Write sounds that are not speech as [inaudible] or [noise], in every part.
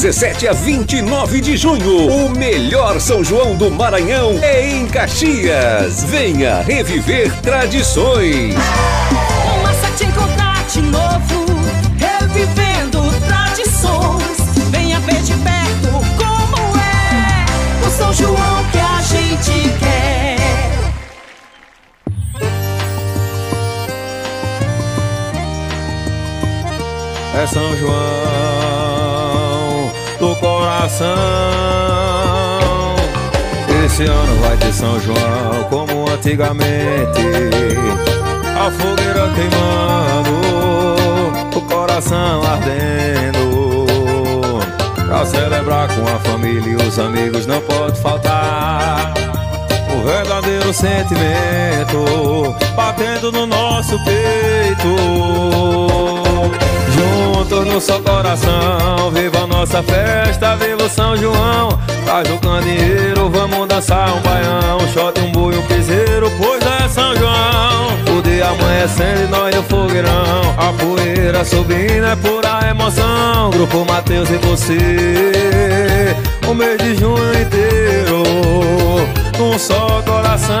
17 a 29 de junho. O melhor São João do Maranhão é em Caxias. Venha reviver tradições. Massa te encontrar de novo, revivendo tradições. Venha ver de perto como é o São João que a gente quer. É São João do coração. Esse ano vai ter São João como antigamente. A fogueira queimando, o coração ardendo. Pra celebrar com a família e os amigos não pode faltar. O verdadeiro sentimento batendo no nosso peito. Juntos no seu coração, viva a nossa festa, viva o São João. Traz o candeeiro, vamos dançar um baião, shot, um boi, um piseiro, pois é São João. O dia amanhecendo e nós no fogueirão, a poeira subindo é pura emoção. Grupo Mateus e você, o mês de junho inteiro, num só coração.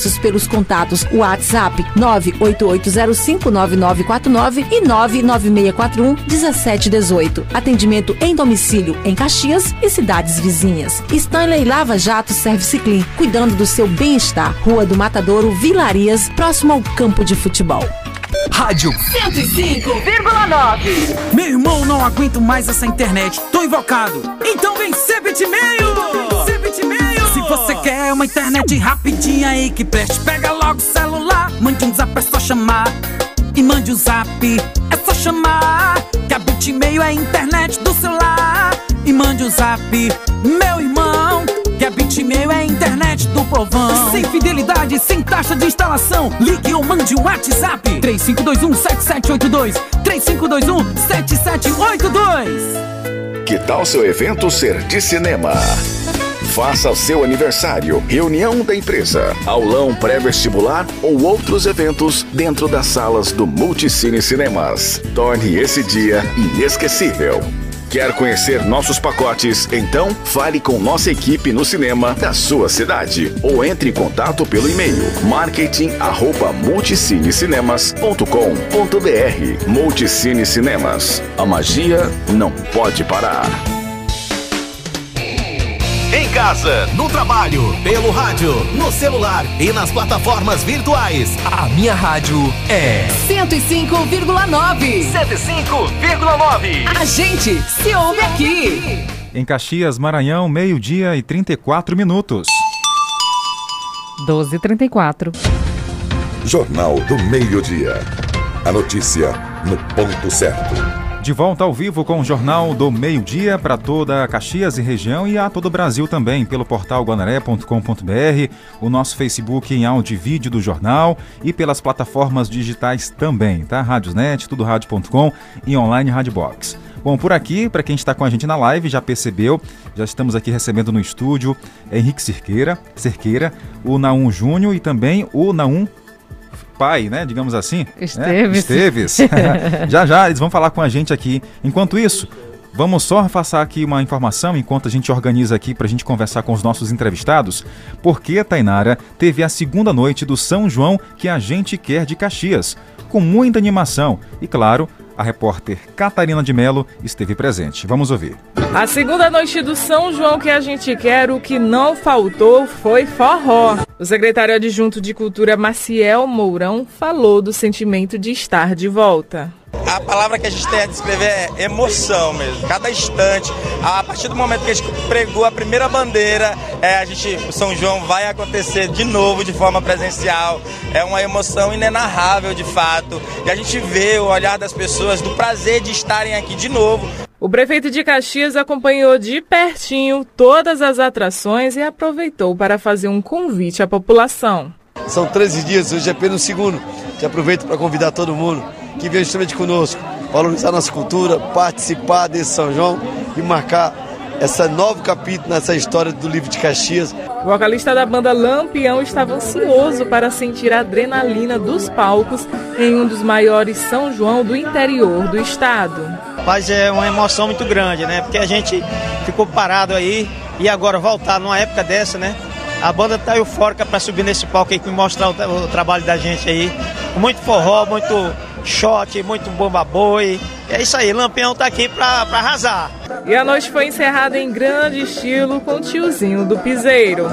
pelos contatos WhatsApp 988059949 e 996411718. Atendimento em domicílio em Caxias e cidades vizinhas. Stanley Lava Jato Service Clean, cuidando do seu bem-estar. Rua do Matadouro, Vilarias, próximo ao campo de futebol. Rádio 105,9. Meu irmão, não aguento mais essa internet. Tô invocado. Então vem ser bitmail. Ser bitmail. Você quer uma internet rapidinha aí que preste, pega logo o celular. Mande um zap, é só chamar. E mande um zap, é só chamar. Que a bitmail é a internet do celular. E mande um zap, meu irmão. Que a Bitmail é a internet do povão. Sem fidelidade, sem taxa de instalação. Ligue ou mande um WhatsApp. 3521-7782. 3521-7782. Que tal seu evento ser de cinema? Faça seu aniversário, reunião da empresa, aulão pré-vestibular ou outros eventos dentro das salas do Multicine Cinemas. Torne esse dia inesquecível. Quer conhecer nossos pacotes? Então fale com nossa equipe no cinema da sua cidade ou entre em contato pelo e-mail marketing@multicinecinemas.com.br. Multicine Cinemas. A magia não pode parar. Em casa, no trabalho, pelo rádio, no celular e nas plataformas virtuais. A minha rádio é 105,9. 105,9. A gente se ouve aqui. Em Caxias, Maranhão, meio-dia e 34 minutos. 12h34. Jornal do Meio-Dia. A notícia no ponto certo. De volta ao vivo com o Jornal do Meio-Dia para toda Caxias e região e a todo o Brasil também, pelo portal guanaré.com.br, o nosso Facebook em áudio e vídeo do jornal e pelas plataformas digitais também, tá? Rádiosnet, tudo rádio.com e online Radiobox. Bom, por aqui, para quem está com a gente na live, já percebeu, já estamos aqui recebendo no estúdio Henrique Cerqueira, Cerqueira, o Naum Júnior e também o Naum pai, né? Digamos assim. Esteves. Né? Esteves. [laughs] [laughs] já já eles vão falar com a gente aqui. Enquanto isso, vamos só passar aqui uma informação enquanto a gente organiza aqui para a gente conversar com os nossos entrevistados. Porque a Tainara teve a segunda noite do São João que a gente quer de Caxias, com muita animação e, claro, a repórter Catarina de Melo esteve presente. Vamos ouvir. A segunda noite do São João que a gente quer, o que não faltou foi forró. O secretário adjunto de Cultura Maciel Mourão falou do sentimento de estar de volta. A palavra que a gente tem a descrever é emoção mesmo, cada instante. A partir do momento que a gente pregou a primeira bandeira, é, a gente, o São João vai acontecer de novo de forma presencial. É uma emoção inenarrável de fato. E a gente vê o olhar das pessoas do prazer de estarem aqui de novo. O prefeito de Caxias acompanhou de pertinho todas as atrações e aproveitou para fazer um convite à população. São 13 dias, hoje é apenas o segundo. Te aproveito para convidar todo mundo que venha justamente conosco, valorizar nossa cultura, participar desse São João e marcar esse novo capítulo nessa história do livro de Caxias. O vocalista da banda Lampião estava ansioso para sentir a adrenalina dos palcos em um dos maiores São João do interior do estado. Mas é uma emoção muito grande, né? Porque a gente ficou parado aí e agora voltar numa época dessa, né? A banda tá eufórica para subir nesse palco aí e mostrar o, o, trabalho da gente aí. Muito forró, muito shot, muito bomba boi. É isso aí, Lampião tá aqui pra, pra arrasar. E a noite foi encerrada em grande estilo com o tiozinho do piseiro.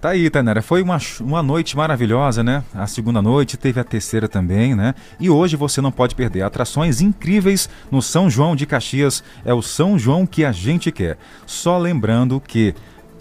Tá aí, Tainara. Foi uma, uma noite maravilhosa, né? A segunda noite, teve a terceira também, né? E hoje você não pode perder atrações incríveis no São João de Caxias. É o São João que a gente quer. Só lembrando que,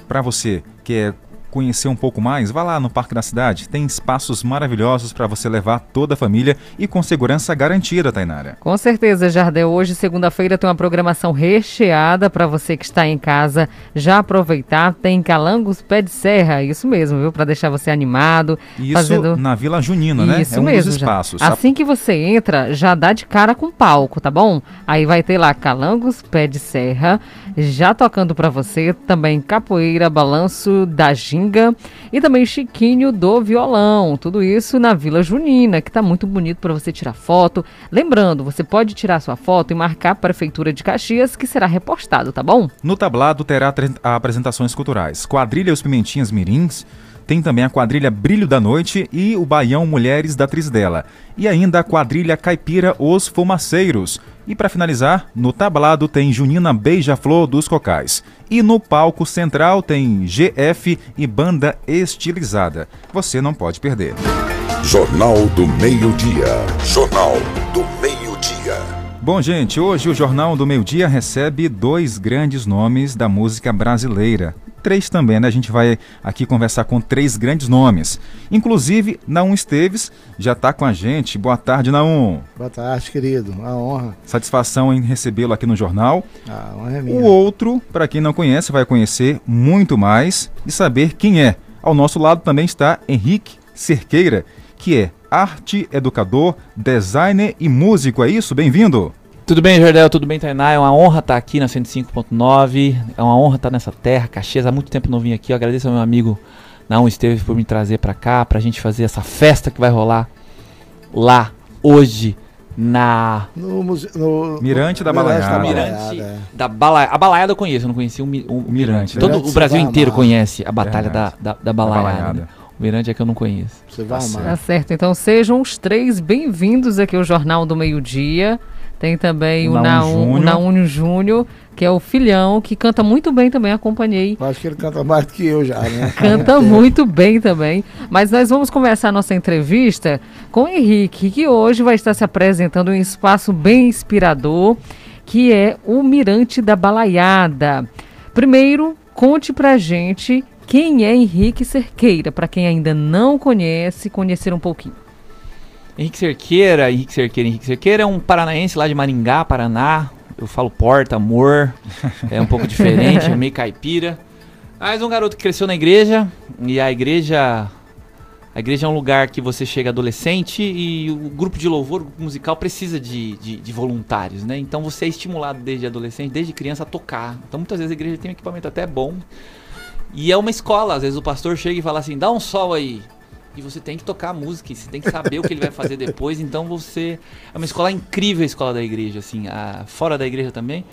para você que é conhecer um pouco mais, vá lá no Parque da Cidade. Tem espaços maravilhosos para você levar toda a família e com segurança garantida, Tainara. Com certeza, Jardel. Hoje, segunda-feira, tem uma programação recheada para você que está em casa já aproveitar. Tem calangos pé de serra, isso mesmo, viu? Para deixar você animado. Isso fazendo... na Vila Junina, né? Isso é um mesmo, dos espaços. Já. Assim que você entra, já dá de cara com palco, tá bom? Aí vai ter lá calangos pé de serra, já tocando para você. Também capoeira, balanço da ginga e também Chiquinho do violão. Tudo isso na Vila Junina, que está muito bonito para você tirar foto. Lembrando, você pode tirar sua foto e marcar a Prefeitura de Caxias, que será repostado, tá bom? No tablado terá apresentações culturais. Quadrilha Os Pimentinhas Mirins, tem também a quadrilha Brilho da Noite e o Baião Mulheres da Trisdela. E ainda a quadrilha Caipira Os Fumaceiros. E para finalizar, no tablado tem Junina Beija-Flor dos Cocais. E no palco central tem GF e banda estilizada. Você não pode perder. Jornal do Meio-Dia. Jornal do Meio-Dia. Bom, gente, hoje o Jornal do Meio Dia recebe dois grandes nomes da música brasileira. Três também, né? A gente vai aqui conversar com três grandes nomes. Inclusive, Naum Esteves já está com a gente. Boa tarde, Naum. Boa tarde, querido. A honra. Satisfação em recebê-lo aqui no jornal. A honra é minha. O outro, para quem não conhece, vai conhecer muito mais e saber quem é. Ao nosso lado também está Henrique Cerqueira, que é arte educador, designer e músico. É isso? Bem-vindo! Tudo bem, Jardel? Tudo bem, Tainá? É uma honra estar aqui na 105.9. É uma honra estar nessa terra, Caxias. Há muito tempo não vim aqui. Eu agradeço ao meu amigo Naum Esteves por me trazer para cá, para a gente fazer essa festa que vai rolar lá hoje na no, no Mirante da Balaiada. Mirante da Balaiada. A Balaiada eu conheço, eu não conhecia o, o, o Mirante. Todo Mirante o Brasil inteiro conhece a Batalha da, da, da Balaiada. balaiada. O Mirante é que eu não conheço. Você vai amar. Tá certo. Então sejam os três bem-vindos aqui ao Jornal do Meio Dia. Tem também o, o Naúnio Júnior, que é o filhão, que canta muito bem também, acompanhei. Eu acho que ele canta mais do que eu já, né? [laughs] canta muito bem também. Mas nós vamos começar a nossa entrevista com o Henrique, que hoje vai estar se apresentando em um espaço bem inspirador, que é o Mirante da Balaiada. Primeiro, conte pra gente quem é Henrique Cerqueira, para quem ainda não conhece, conhecer um pouquinho. Henrique Cerqueira, Henrique Cerqueira, Henrique Cerqueira é um paranaense lá de Maringá, Paraná. Eu falo porta, amor, [laughs] é um pouco diferente, é meio caipira. Mas um garoto que cresceu na igreja, e a igreja a igreja é um lugar que você chega adolescente e o grupo de louvor musical precisa de, de, de, voluntários, né? Então você é estimulado desde adolescente, desde criança a tocar. Então muitas vezes a igreja tem um equipamento até bom. E é uma escola, às vezes o pastor chega e fala assim, dá um sol aí e você tem que tocar a música, você tem que saber o que ele vai fazer depois. Então você é uma escola incrível, a escola da igreja, assim, a, fora da igreja também,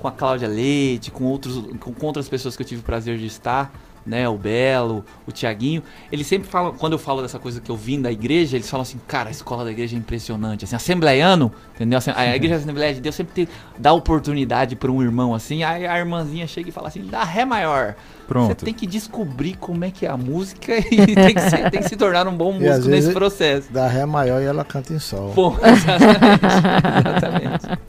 com a Cláudia Leite, com outros, com, com outras pessoas que eu tive o prazer de estar né, o Belo, o Tiaguinho, eles sempre falam, quando eu falo dessa coisa que eu vim da igreja, eles falam assim, cara, a escola da igreja é impressionante, assim, assembleiano, entendeu? Assim, A [laughs] igreja Assembleia de Deus sempre te, dá oportunidade para um irmão assim, aí a irmãzinha chega e fala assim, dá ré maior. Pronto. Você tem que descobrir como é que é a música [laughs] e tem que, se, tem que se tornar um bom músico vezes nesse processo. Dá ré maior e ela canta em sol. Pô, [laughs] exatamente. exatamente.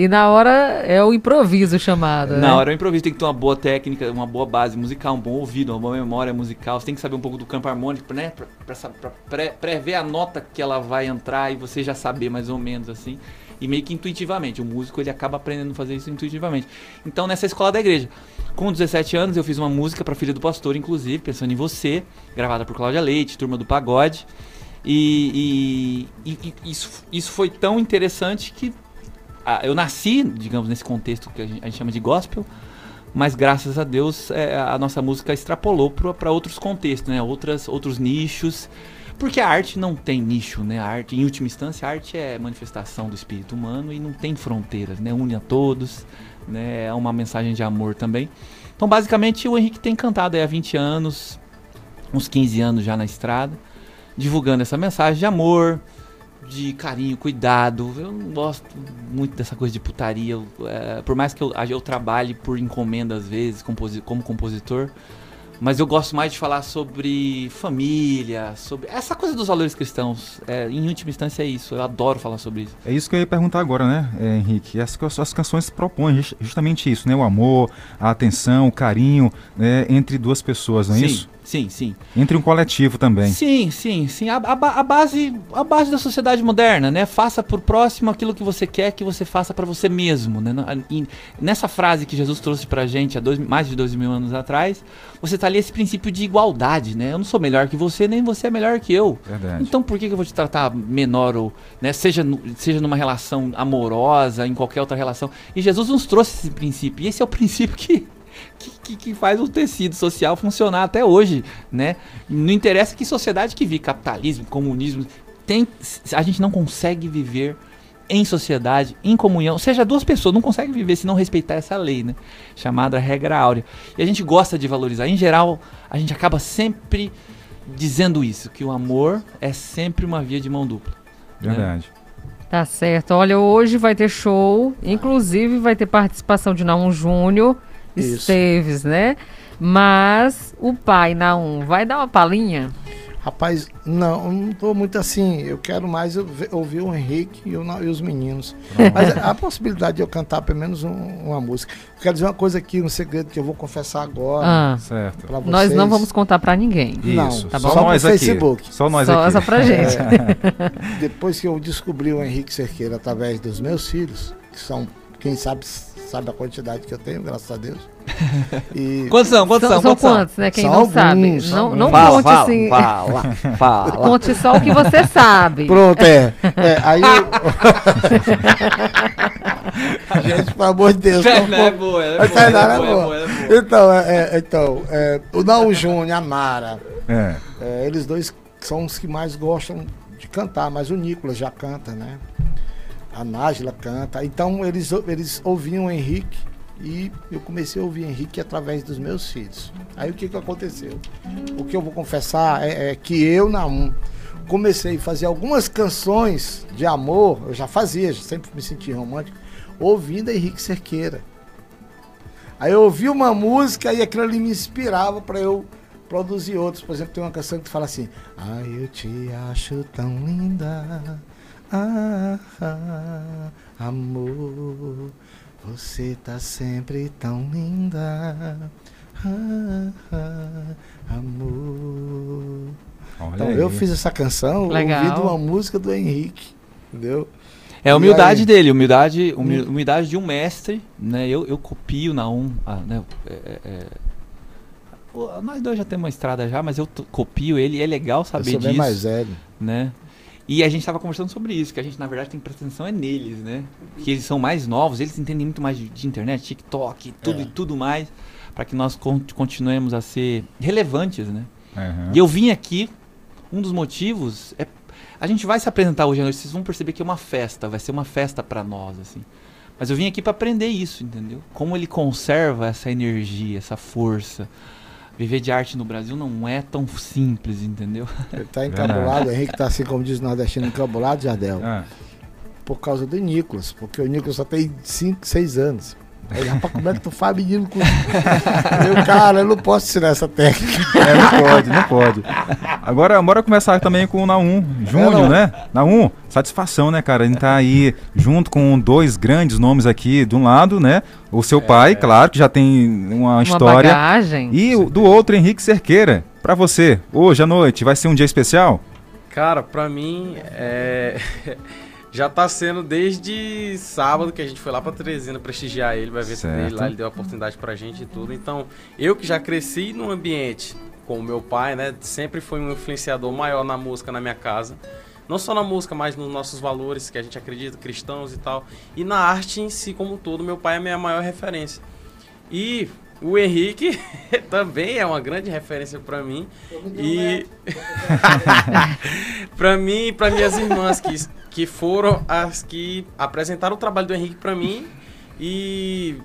E na hora é o improviso chamado. né? Na hora eu improviso, tem que ter uma boa técnica, uma boa base musical, um bom ouvido, uma boa memória musical. Você tem que saber um pouco do campo harmônico, né? Pra, pra, pra prever a nota que ela vai entrar e você já saber mais ou menos assim. E meio que intuitivamente. O músico ele acaba aprendendo a fazer isso intuitivamente. Então nessa escola da igreja. Com 17 anos eu fiz uma música pra filha do pastor, inclusive, pensando em você, gravada por Cláudia Leite, turma do pagode. E, e- e- e isso, isso foi tão interessante que eu nasci, digamos, nesse contexto que a gente, a gente chama de gospel, mas graças a Deus é, a nossa música extrapolou para outros contextos, né? Outras, outros nichos. Porque a arte não tem nicho, né? A arte, em última instância, a arte é manifestação do espírito humano e não tem fronteiras, né? Une a todos, né? É uma mensagem de amor também. Então, basicamente, o Henrique tem cantado há 20 anos, uns 15 anos já na estrada, divulgando essa mensagem de amor, de carinho, cuidado. Eu não gosto muito dessa coisa de putaria. Eu, é, por mais que eu, eu trabalhe por encomenda às vezes, composi como compositor, mas eu gosto mais de falar sobre família, sobre essa coisa dos valores cristãos. É, em última instância é isso. Eu adoro falar sobre isso. É isso que eu ia perguntar agora, né, eh, Henrique? As, as canções propõem jus- justamente isso, né? O amor, a atenção, o carinho né, entre duas pessoas, não é sim, isso? Sim, sim. Entre um coletivo também. Sim, sim, sim. A, a a base, a base da sociedade moderna, né? Faça por próximo aquilo que você quer que você faça para você mesmo, né? Nessa frase que Jesus trouxe pra gente há dois, mais de dois mil anos atrás, você tá ali esse princípio de igualdade, né? Eu não sou melhor que você, nem você é melhor que eu. Verdade. Então por que, que eu vou te tratar menor ou, né? Seja, seja numa relação amorosa, em qualquer outra relação. E Jesus nos trouxe esse princípio. E esse é o princípio que que, que- que faz o tecido social funcionar até hoje, né? Não interessa que sociedade que vive, capitalismo, comunismo, tem, a gente não consegue viver em sociedade, em comunhão, seja, duas pessoas não conseguem viver se não respeitar essa lei, né? Chamada regra áurea. E a gente gosta de valorizar. Em geral, a gente acaba sempre dizendo isso, que o amor é sempre uma via de mão dupla. né? Verdade. Tá certo. Olha, hoje vai ter show, inclusive vai ter participação de Naum Júnior, Isso. Esteves, né? Mas o pai, Naum, vai dar uma palhinha? Rapaz, não, eu não tô muito assim. Eu quero mais ouvir o Henrique e, o e os meninos. Mas a [laughs] possibilidade de eu cantar pelo menos um- uma música. Eu quero dizer uma coisa aqui, um segredo que eu vou confessar agora. Ah. Certo. pra Nós não vamos contar pra ninguém. Não, Isso, tá só bom? Só nós pro aqui. Facebook. Só nós Só, aqui. só pra gente. É, [laughs] depois que eu descobri o Henrique Cerqueira através dos meus filhos, que são, quem sabe, sabe a quantidade que eu tenho, graças a Deus. [laughs] E Quantos são? Quantos São, são? Quantos são? quantos, né? Quem São não alguns, sabe. Não, não Fala, conte fala, assim. fala, fala. [laughs] Conte só o que você sabe. Pronto, é. [laughs] É, aí eu... Gente, pelo amor de Deus. Não é boa, é boa, é é boa, é. Então, é, é, então é, o Naú Júnior, a Mara, É. é, eles dois são os que mais gostam de cantar, mas o Nicolas já canta, né? A Nájila canta. Então eles, eles ouviam o Henrique e eu comecei a ouvir Henrique através dos meus filhos. Aí o que, que aconteceu? O que eu vou confessar é, é que eu, Naum, comecei a fazer algumas canções de amor, eu já fazia, já sempre me senti romântico, ouvindo Henrique Cerqueira. Aí eu ouvi uma música e aquilo ali me inspirava para eu produzir outros. Por exemplo, tem uma canção que fala assim: Ai, eu te acho tão linda, ah, ah, amor, você tá sempre tão linda, ah, ah, amor. Olha Então aí. eu fiz essa canção Legal. ouvindo uma música do Henrique, entendeu? É a humildade aí? dele, humildade, humi- Hum. humildade de um mestre, né? Eu, eu copio na um, ah, né? É, é, é. Nós dois já temos uma estrada já, mas eu copio ele, e é legal Eu saber sou bem disso, mais velho. né? E a gente tava conversando sobre isso, que a gente na verdade tem que prestar atenção é neles, né? Que eles são mais novos, eles entendem muito mais de, de internet, TikTok, tudo É. e tudo mais, para que nós con- continuemos a ser relevantes, né? Aham. E eu vim aqui, um dos motivos é. A gente vai se apresentar hoje à noite, vocês vão perceber que é uma festa, vai ser uma festa pra nós, assim. Mas eu vim aqui pra aprender isso, entendeu? Como ele conserva essa energia, essa força. Viver de arte no Brasil não é tão simples, entendeu? Ele tá encabulado, o Henrique tá assim, como diz o nordestino, encabulado, Jardel. Ah. Por causa do Nicolas, porque o Nicolas só tem 5, 6 anos. Aí rapaz, como é que tu faz menino com. [laughs] Eu, cara, eu não posso ensinar essa técnica. É, não pode, não pode. Agora, bora começar também com o Naum Júnior, É, né? Naum, satisfação, né, cara? A gente tá aí junto com dois grandes nomes aqui de um lado, né? O seu pai, claro, que já tem uma, história. bagagem. E o, do outro, Henrique Cerqueira. Pra você, hoje à noite, vai ser um dia especial? Cara, pra mim, é... já tá sendo desde sábado que a gente foi lá pra Teresina prestigiar ele, vai ver Certo. dele lá, ele deu a oportunidade pra gente e tudo. Então, eu que já cresci num ambiente com o meu pai, né, sempre foi um influenciador maior na música na minha casa. Não só na música, mas nos nossos valores que a gente acredita, cristãos e tal. E na arte em si como um todo, meu pai é a minha maior referência. E o Henrique [laughs] também é uma grande referência pra mim. E [laughs] pra mim e para minhas irmãs que, que foram as que apresentaram o trabalho do Henrique pra mim e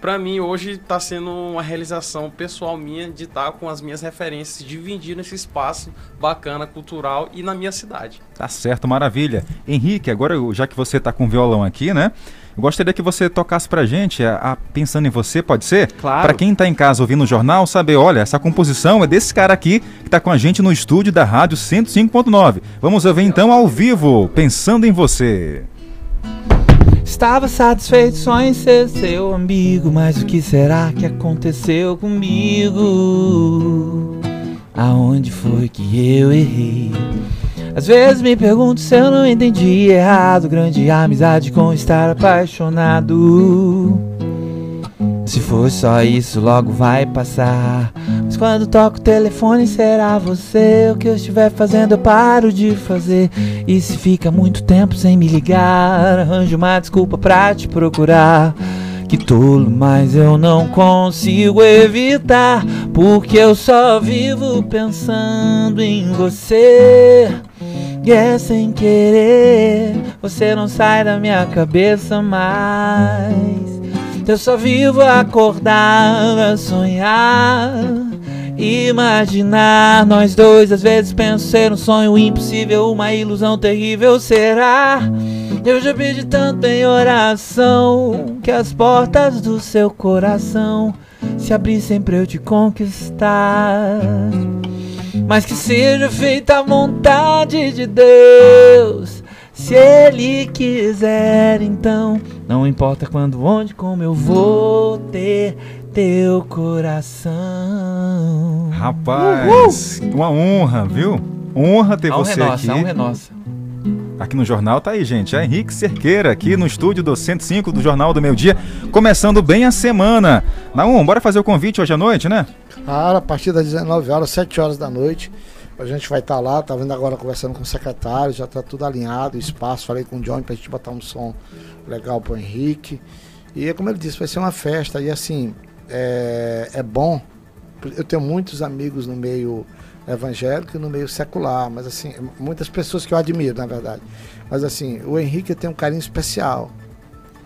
pra mim hoje tá sendo uma realização pessoal minha de estar com as minhas referências dividindo esse espaço bacana cultural e na minha cidade. Tá certo, maravilha. Henrique, agora já que você tá com o violão aqui, né? Eu gostaria que você tocasse pra gente, a, a- pensando em você, pode ser? Claro. Pra quem tá em casa ouvindo o jornal, saber, olha, essa composição é desse cara aqui que tá com a gente no estúdio da Rádio 105.9. Vamos ouvir então ao vivo, Pensando em Você. Estava satisfeito só em ser seu amigo, mas o que será que aconteceu comigo? Aonde foi que eu errei? Às vezes me pergunto se eu não entendi errado. Grande amizade com estar apaixonado. Se for só isso, logo vai passar. Mas quando toco o telefone, será você? O que eu estiver fazendo, eu paro de fazer. E se fica muito tempo sem me ligar, arranjo uma desculpa pra te procurar. Que tolo, mas eu não consigo evitar. Porque eu só vivo pensando em você. É sem querer, você não sai da minha cabeça mais. Eu só vivo acordar a sonhar. Imaginar nós dois, às vezes penso ser um sonho impossível, uma ilusão terrível será. Eu já pedi tanto em oração que as portas do seu coração se abrissem pra eu te conquistar. Mas que seja feita a vontade de Deus. Se Ele quiser, então não importa quando, onde, como eu vou ter teu coração. Rapaz, uma honra, viu? Honra ter A honra você é nossa, aqui. a honra é nossa. Aqui no jornal tá aí, gente. É Henrique Cerqueira, aqui no estúdio do 105 do Jornal do Meio Dia, começando bem a semana. Naum, bora fazer o convite hoje à noite, né? Cara, a partir das 19 horas, 7 horas da noite, a gente vai estar lá, tá vendo agora conversando com o secretário, já tá tudo alinhado, espaço, falei com o John pra gente botar um som legal pro Henrique. E como ele disse, vai ser uma festa e assim, é, é bom. Eu tenho muitos amigos no meio evangélico e no meio secular, mas assim, muitas pessoas que eu admiro, na verdade. Mas assim, o Henrique tem um carinho especial.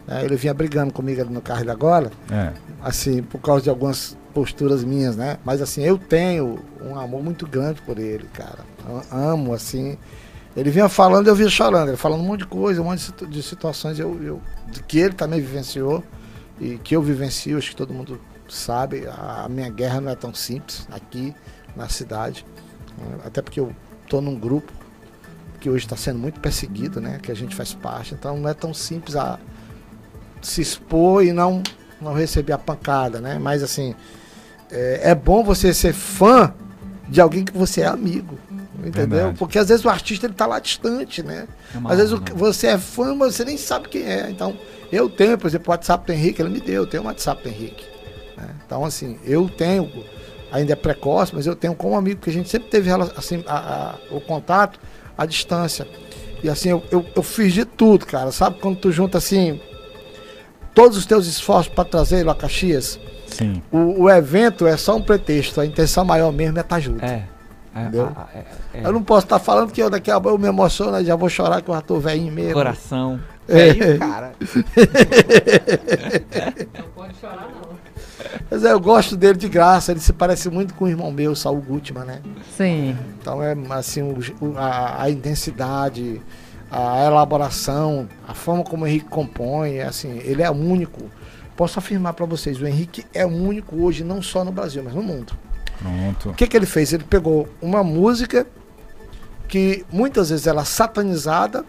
né? Ele vinha brigando comigo ali no carro agora, É. assim, por causa de algumas posturas minhas, né? Mas assim, eu tenho um amor muito grande por ele, cara. Eu amo, assim. Ele vinha falando, eu vinha chorando. Ele falando um monte de coisa, um monte de situ- de situações eu, eu, que ele também vivenciou e que eu vivencio, acho que todo mundo sabe. A minha guerra não é tão simples aqui na cidade. né? Até porque eu tô num grupo que hoje está sendo muito perseguido, né? Que a gente faz parte. Então não é tão simples a se expor e não, não receber a pancada, né? Mas assim, é, é bom você ser fã de alguém que você é amigo. Entendeu? Verdade. Porque às vezes o artista ele tá lá distante, né? É às vezes o- você é fã, mas você nem sabe quem é. Então, eu tenho, por exemplo, o WhatsApp do Henrique, ele me deu, eu tenho o WhatsApp do Henrique. né? Então, assim, eu tenho, ainda é precoce, mas eu tenho como amigo, porque a gente sempre teve assim, a- a- o contato à distância. E assim, eu, eu, eu fiz de tudo, cara. Sabe quando tu junta assim todos os teus esforços para trazer ele a Caxias? Sim. O, o evento é só um pretexto, a intenção maior mesmo é estar junto. É. Entendeu? é, Eu não posso estar falando que eu daqui a pouco eu me emociono, já vou chorar que eu já tô velhinho mesmo. Coração. Feio, cara. Não pode chorar, não. Mas é, eu gosto dele de graça, ele se parece muito com o irmão meu, Saul Gutman, né? Sim. Então é assim, o- o- a, a intensidade, a elaboração, a forma como o Henrique compõe, é assim, ele é único. Posso afirmar para vocês, o Henrique é único hoje, não só no Brasil, mas no mundo. Pronto. O que, que ele fez? Ele pegou uma música que muitas vezes ela é satanizada,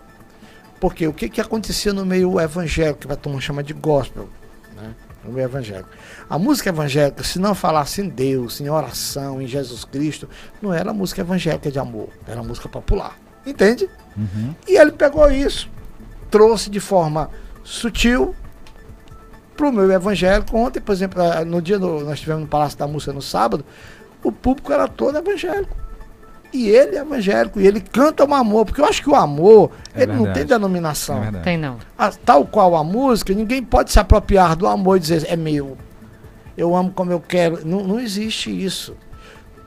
porque o que, que acontecia no meio evangélico, que vai tomar chama de gospel, né? no meio evangélico. A música evangélica, se não falasse em Deus, em oração, em Jesus Cristo, não era música evangélica de amor, era música popular. Entende? Uhum. E ele pegou isso, trouxe de forma sutil para o meu evangélico. Ontem, por exemplo, eh, no dia do, nós tivemos no Palácio da Música no sábado, o público era todo evangélico. E ele é evangélico, e ele canta o amor, porque eu acho que o amor, É ele não verdade. tem denominação. É. Tem não. A- tal qual a música, ninguém pode se apropriar do amor e dizer é meu. Eu amo como eu quero. Não, não existe isso.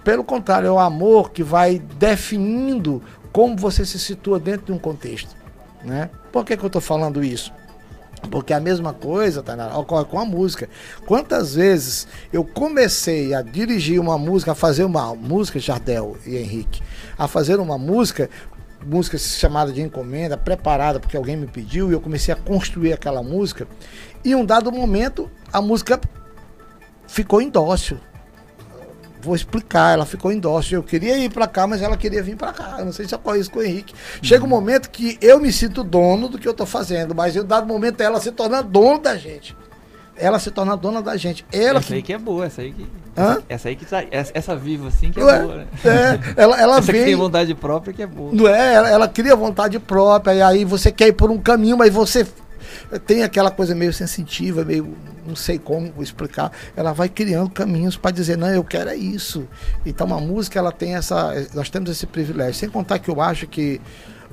Pelo contrário, é o amor que vai definindo como você se situa dentro de um contexto. Né? Por que, que eu estou falando isso? Porque a mesma coisa, Tainara, ocorre com a música. Quantas vezes eu comecei a dirigir uma música, a fazer uma música, Jardel e Henrique, a fazer uma música, música chamada de encomenda, preparada porque alguém me pediu, e eu comecei a construir aquela música, e em um dado momento a música ficou em dócil. Vou explicar, ela ficou em dócil. Eu queria ir pra cá, mas ela queria vir pra cá. Eu não sei se ocorre isso com o Henrique. Chega um momento que eu me sinto dono do que eu tô fazendo, mas em um dado momento ela se torna dono da gente. Ela se torna dona da gente. Ela essa aí que é boa, essa aí que. Hã? Essa, aí que tá. Essa, essa viva assim que é Ué, boa, né? é, ela- ela essa vem- que tem vontade própria que é boa. Não é? Ela, ela cria vontade própria, e aí você quer ir por um caminho, mas você tem aquela coisa meio sensitiva, meio. não sei como explicar. Ela vai criando caminhos para dizer, não, eu quero é isso. Então a música, ela tem essa. Nós temos esse privilégio. Sem contar que eu acho que.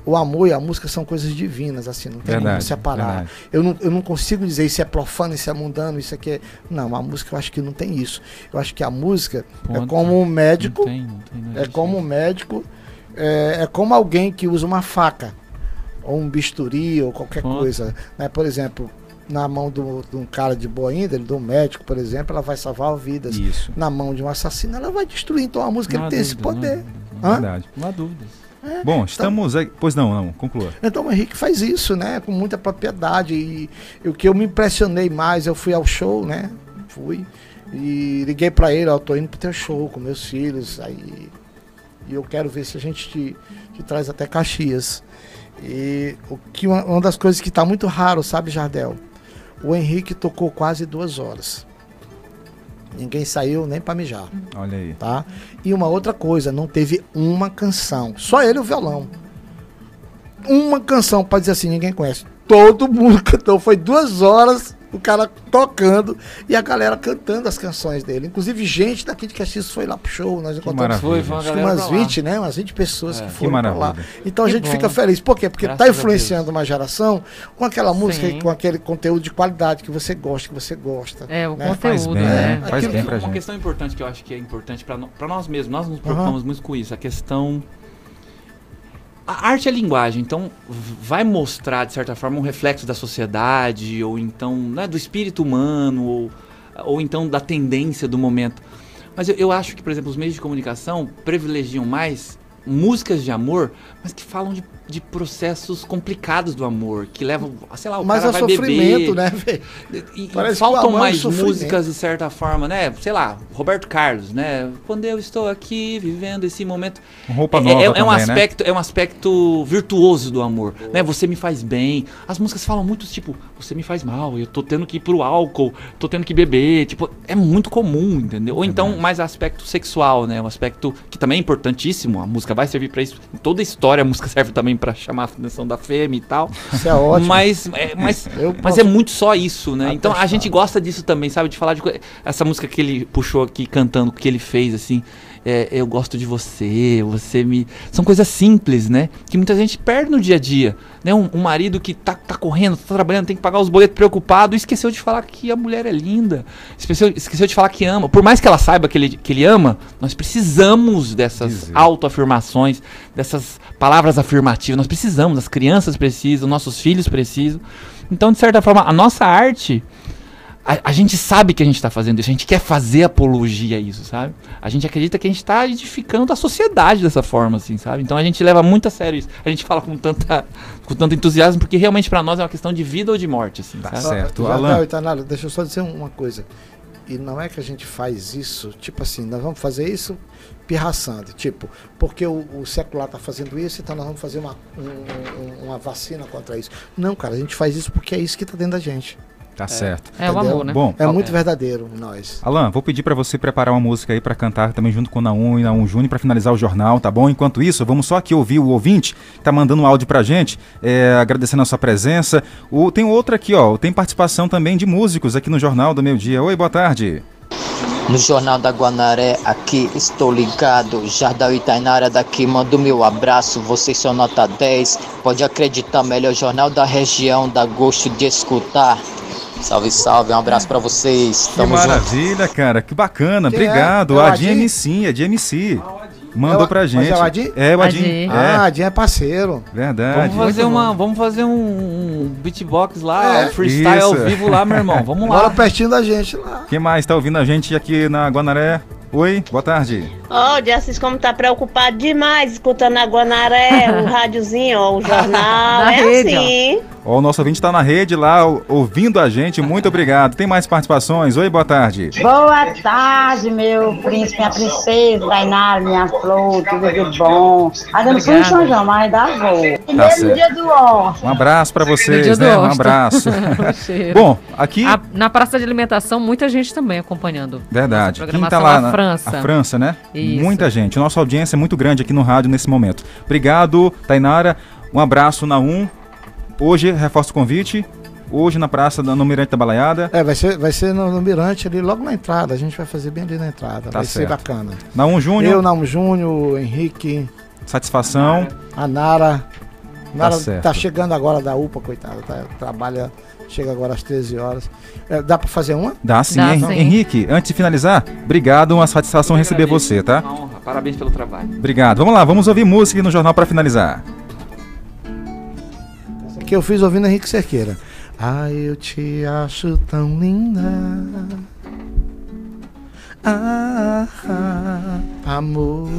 O amor e a música são coisas divinas, assim, não tem como Verdade, separar. verdade. Eu não, eu não consigo dizer isso é profano, isso é mundano, isso aqui é. Não, a música eu acho que não tem isso. Eu acho que a música é Ponto. como um médico. Não tem, não tem, é como um médico. É, é como alguém que usa uma faca, ou um bisturi, ou qualquer Ponto. coisa. Né? Por exemplo, na mão de um cara de boa índole, de um médico, por exemplo, ela vai salvar vidas. Isso. Na mão de um assassino, ela vai destruir. Então a música Não tem esse dúvida, não há poder. dúvida, Hã? Verdade. Não há dúvidas. Bom, estamos aí. Pois não, não, conclua. Então o Henrique faz isso, né? Com muita propriedade. E, e o que eu me impressionei mais, eu fui ao show, né? Fui. E liguei pra ele, ó, tô indo pro teu show com meus filhos. Aí. E eu quero ver se a gente te, te traz até Caxias. E o que uma, uma das coisas que tá muito raro, sabe, Jardel? O Henrique tocou quase duas horas. Ninguém saiu nem pra mijar Olha aí. tá? E uma outra coisa, não teve uma canção, só ele e o violão. Uma canção para dizer assim, ninguém conhece. Todo mundo [laughs] cantou, foi duas horas o cara tocando e a galera cantando as canções dele. Inclusive, gente daqui de Caxias foi lá pro show. Nós encontramos. Foi, foi uma que umas pra lá. 20, né? Umas 20 pessoas É. que Que foram pra lá. maravilha. Então a Que gente bom. fica feliz. Por quê? Porque Graças tá a influenciando uma geração com aquela música, Sim. com aquele conteúdo de qualidade que você gosta, que você gosta. É, o né? conteúdo, bem, né? Faz Aquilo bem que- pra Uma gente. questão importante que eu acho que é importante pra nós mesmos, nós nos preocupamos muito com isso, a questão. A arte é linguagem, então vai mostrar, de certa forma, um reflexo da sociedade, ou então né, do espírito humano, ou, ou então da tendência do momento. Mas eu, eu acho que, por exemplo, os meios de comunicação privilegiam mais músicas de amor, mas que falam de, de processos complicados do amor, que levam, sei lá, o Mas cara é vai sofrimento, beber, né, velho? e, e Parece faltam é mais sofrimento. músicas de certa forma, né? Sei lá, Roberto Carlos, né? Quando eu estou aqui vivendo esse momento. Roupa É- nova é, é um também, né? aspecto, é um aspecto virtuoso do amor, né? Você me faz bem. As músicas falam muito tipo, você me faz mal, eu tô tendo que ir pro álcool, tô tendo que beber, tipo, é muito comum, entendeu? Ou então mais aspecto sexual, né? Um aspecto que também é importantíssimo, a música vai servir pra isso. Em toda história a música [laughs] serve também pra chamar a atenção da fêmea e tal. Isso é ótimo. Mas é, mas, [laughs] mas é muito só isso, né? Então a gente gosta disso também, sabe? De falar de essa música que ele puxou aqui cantando, que ele fez assim. É, eu gosto de você, você me. São coisas simples, né? Que muita gente perde no dia a dia. Né? Um, um marido que tá, tá correndo, tá trabalhando, tem que pagar os boletos preocupado e esqueceu de falar que a mulher é linda. Esqueceu, esqueceu de falar que ama. Por mais que ela saiba que ele, que ele ama, nós precisamos dessas exclamações, dessas palavras afirmativas. Nós precisamos, as crianças precisam, nossos filhos precisam. Então, de certa forma, a nossa arte, a, a gente sabe que a gente está fazendo isso, a gente quer fazer apologia a isso, sabe? A gente acredita que a gente está edificando a sociedade dessa forma, assim, sabe? Então a gente leva muito a sério isso. A gente fala com, tanta, com tanto entusiasmo, porque realmente para nós é uma questão de vida ou de morte, assim, Tá sabe? certo. Já, Alan. não, Itanara, deixa eu só dizer uma coisa. E não é que a gente faz isso, tipo assim, nós vamos fazer isso pirraçando. Tipo, porque o, o secular está fazendo isso, então nós vamos fazer uma, um- um- uma vacina contra isso. Não, cara, a gente faz isso porque é isso que está dentro da gente. Tá certo. É o amor, né? Bom, É muito verdadeiro em nós. Alan, vou pedir pra você preparar uma música aí pra cantar também junto com o Naum e Naum Júnior pra finalizar o jornal, tá bom? Enquanto isso, vamos só aqui ouvir o ouvinte que tá mandando um áudio pra gente, é, agradecendo a sua presença. O, tem outra aqui, ó, tem participação também de músicos aqui no Jornal do Meio Dia. Oi, boa tarde. No Jornal da Guanaré, aqui estou ligado. Jardel Itainara daqui, mando meu abraço. Vocês são nota 10. Pode acreditar, melhor jornal da região, dá gosto de escutar. Salve, salve, um abraço pra vocês. Que Tamo junto. maravilha, cara, que bacana. Quem é? Obrigado. É o a? DMC, a DMC. Mandou É o- pra mas gente. é o Adim? É, o Adim. Adim. É, Ah, Adinho é parceiro. verdade. Vamos fazer, Muito uma, bom. vamos fazer um, um beatbox lá, É. um freestyle ao Isso. vivo lá, meu irmão. Vamos [laughs] lá. pertinho da gente lá. Quem mais tá ouvindo a gente aqui na Guanaré? Oi, boa tarde. Ó, o Jacis como tá preocupado demais escutando a Guanaré, o [laughs] rádiozinho, ó, o jornal. [laughs] Na é rede, assim. Ó, o nosso ouvinte tá na rede lá, ou- ouvindo a gente. Muito obrigado. Tem mais participações? Oi, boa tarde. Boa tarde, meu príncipe, minha princesa, Tainara, minha flor, tudo de bom. Ainda não fui em São João, mas ainda vou. Primeiro certo. dia do Horto. Um abraço dia vocês, do né? Um abraço. [laughs] Bom, aqui. A- na praça de alimentação, muita gente também acompanhando. Verdade. Quem tá programação lá? na na- França. A França, né? Isso. Muita gente. Nossa audiência é muito grande aqui no rádio nesse momento. Obrigado, Tainara. Um abraço na Um. Hoje, reforço o convite. Hoje na praça, da- no Mirante da Balaiada. É, vai ser, vai ser no, no Mirante ali, logo na entrada. A gente vai fazer bem ali na entrada. Tá vai ser certo. bacana. Naum Júnior. Eu, Naum Júnior, o Henrique, Satisfação. a Nara. Nara certo. tá chegando agora da UPA, coitada. Tá, trabalha, chega agora às 13 horas. É, dá pra fazer uma? Dá sim, Dá hein? sim. Henrique, antes de finalizar, obrigado, uma satisfação receber você, tá? Uma honra. Parabéns pelo trabalho. Obrigado. Vamos lá, vamos ouvir música no jornal pra finalizar. Que eu fiz ouvindo Henrique Cerqueira. Ah, eu te acho tão linda. Ah, ah, amor.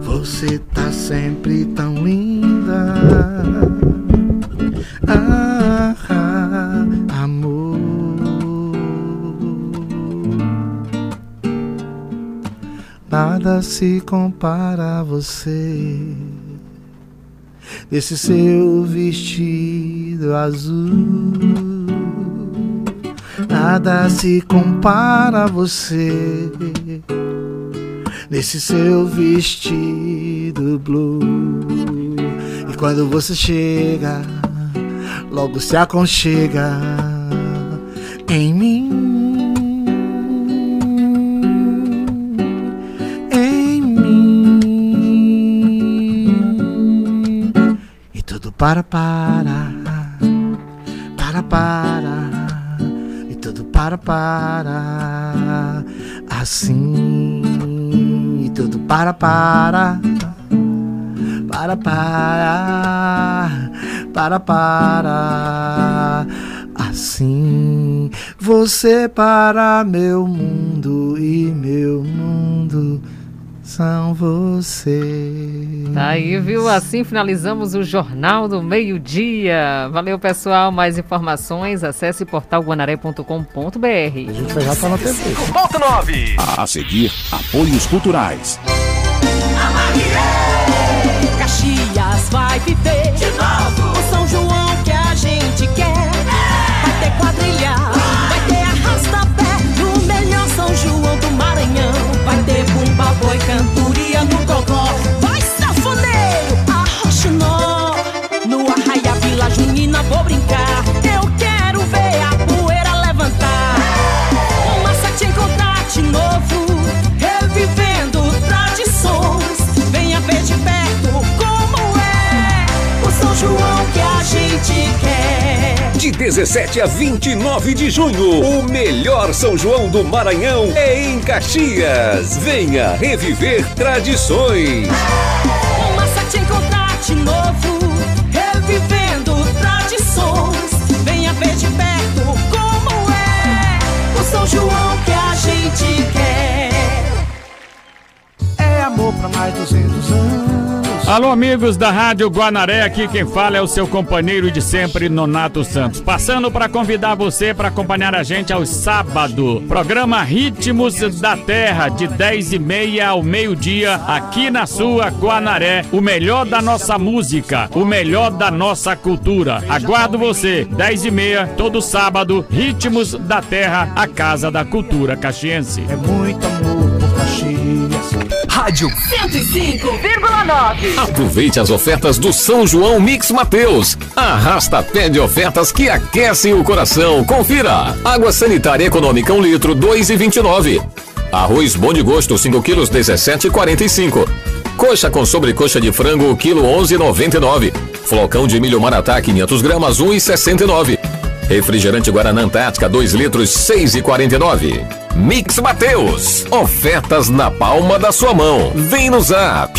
Você tá sempre tão linda. Ah, ah, Nada se compara a você. Esse seu vestido azul. Nada se compara a você. Nesse seu vestido blue. E quando você chega, logo se aconchega em mim. Para, para, para, para. E tudo para, para. Assim. E tudo para, para. Para, para. Para, para. Assim. Você para meu mundo e meu mundo são você. Tá aí, viu? Assim finalizamos o Jornal do Meio-Dia. Valeu, pessoal. Mais informações, acesse portalguanaré.com.br. A gente vai já estar na TV. Ponto 9. A seguir, apoios culturais. Caxias vai viver de novo 17 a 29 de junho. O melhor São João do Maranhão é em Caxias. Venha reviver tradições. O Massa te encontrar de novo, revivendo tradições. Venha ver de perto como é o São João que a gente quer. É amor pra mais 200 anos. Alô, amigos da Rádio Guanaré, aqui quem fala é o seu companheiro de sempre, Nonato Santos. Passando para convidar você para acompanhar a gente aos sábados. Programa Ritmos da Terra, de 10 e meia ao meio-dia, aqui na sua Guanaré. O melhor da nossa música, o melhor da nossa cultura. Aguardo você, 10 e meia, todo sábado, Ritmos da Terra, a Casa da Cultura Caxiense. É muito amor. Rádio 105,9. Aproveite as ofertas do São João Mix Mateus. Arrasta pé de ofertas que aquecem o coração. Confira. Água sanitária econômica 1 litro 2,29. Arroz bom de gosto 5 quilos 17,45. Coxa com sobrecoxa de frango quilo 11,99. Flocão de milho maratá 500 gramas 1,69. Refrigerante Guaraná Antártica 2 litros 6,49. Mix Mateus. Ofertas na palma da sua mão. Vem no Zap.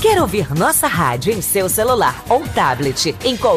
Quer ouvir nossa rádio em seu celular ou tablet em qualquer